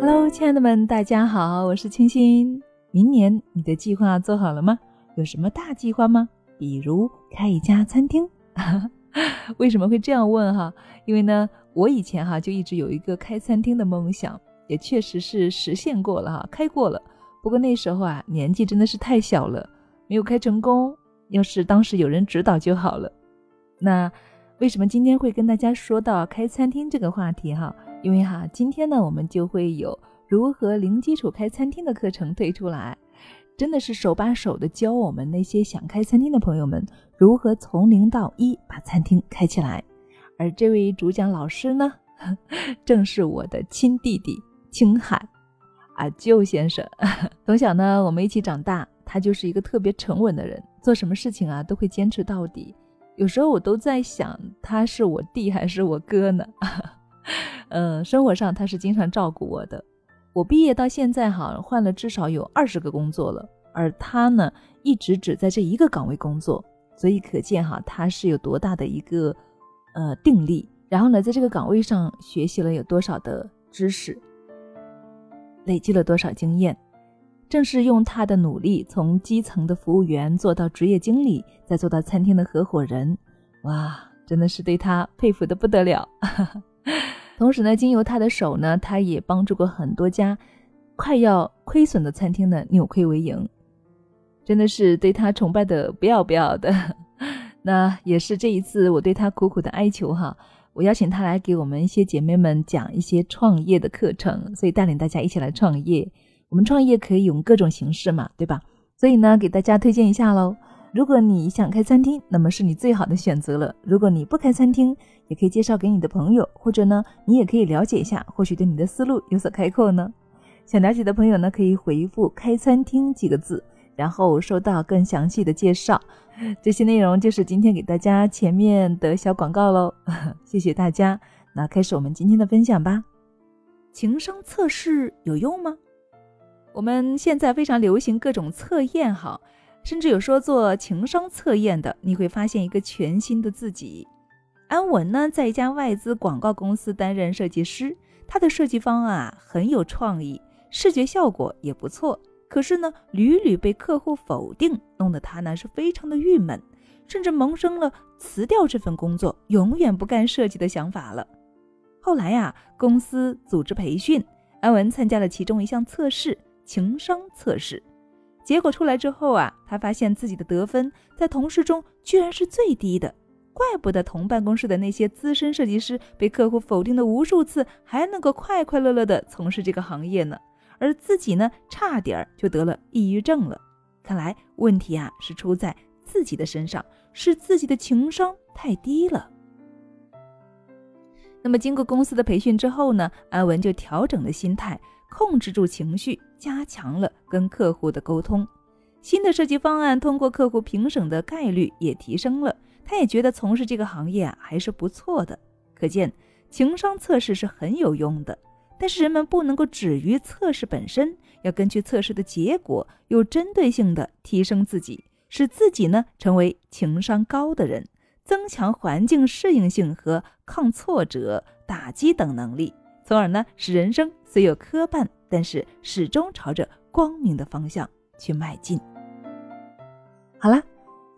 Hello，亲爱的们，大家好，我是清新。明年你的计划做好了吗？有什么大计划吗？比如开一家餐厅？为什么会这样问哈？因为呢，我以前哈就一直有一个开餐厅的梦想，也确实是实现过了哈，开过了。不过那时候啊，年纪真的是太小了，没有开成功。要是当时有人指导就好了。那为什么今天会跟大家说到开餐厅这个话题哈？因为哈，今天呢，我们就会有如何零基础开餐厅的课程推出来，真的是手把手的教我们那些想开餐厅的朋友们如何从零到一把餐厅开起来。而这位主讲老师呢，正是我的亲弟弟青海。啊，舅先生，从小呢，我们一起长大。他就是一个特别沉稳的人，做什么事情啊都会坚持到底。有时候我都在想，他是我弟还是我哥呢？嗯，生活上他是经常照顾我的。我毕业到现在哈，换了至少有二十个工作了，而他呢，一直只在这一个岗位工作，所以可见哈，他是有多大的一个呃定力。然后呢，在这个岗位上学习了有多少的知识。累积了多少经验？正是用他的努力，从基层的服务员做到职业经理，再做到餐厅的合伙人。哇，真的是对他佩服的不得了。同时呢，经由他的手呢，他也帮助过很多家快要亏损的餐厅呢扭亏为盈。真的是对他崇拜的不要不要的。那也是这一次我对他苦苦的哀求哈。我邀请他来给我们一些姐妹们讲一些创业的课程，所以带领大家一起来创业。我们创业可以用各种形式嘛，对吧？所以呢，给大家推荐一下喽。如果你想开餐厅，那么是你最好的选择了。如果你不开餐厅，也可以介绍给你的朋友，或者呢，你也可以了解一下，或许对你的思路有所开阔呢。想了解的朋友呢，可以回复“开餐厅”几个字。然后收到更详细的介绍，这些内容就是今天给大家前面的小广告喽，谢谢大家。那开始我们今天的分享吧。情商测试有用吗？我们现在非常流行各种测验哈，甚至有说做情商测验的，你会发现一个全新的自己。安文呢，在一家外资广告公司担任设计师，他的设计方案啊很有创意，视觉效果也不错。可是呢，屡屡被客户否定，弄得他呢是非常的郁闷，甚至萌生了辞掉这份工作，永远不干设计的想法了。后来呀，公司组织培训，安文参加了其中一项测试——情商测试。结果出来之后啊，他发现自己的得分在同事中居然是最低的，怪不得同办公室的那些资深设计师被客户否定的无数次，还能够快快乐乐地从事这个行业呢。而自己呢，差点就得了抑郁症了。看来问题啊是出在自己的身上，是自己的情商太低了。那么经过公司的培训之后呢，安文就调整了心态，控制住情绪，加强了跟客户的沟通。新的设计方案通过客户评审的概率也提升了，他也觉得从事这个行业啊还是不错的。可见情商测试是很有用的。但是人们不能够止于测试本身，要根据测试的结果，有针对性的提升自己，使自己呢成为情商高的人，增强环境适应性和抗挫折、打击等能力，从而呢使人生虽有磕绊，但是始终朝着光明的方向去迈进。好了，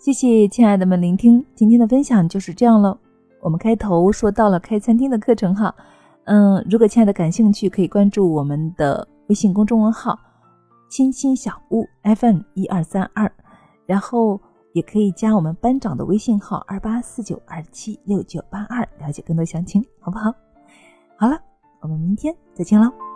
谢谢亲爱的们聆听今天的分享就是这样了。我们开头说到了开餐厅的课程哈。嗯，如果亲爱的感兴趣，可以关注我们的微信公众号“亲亲小屋 FM 一二三二”，然后也可以加我们班长的微信号二八四九二七六九八二，了解更多详情，好不好？好了，明天再见喽。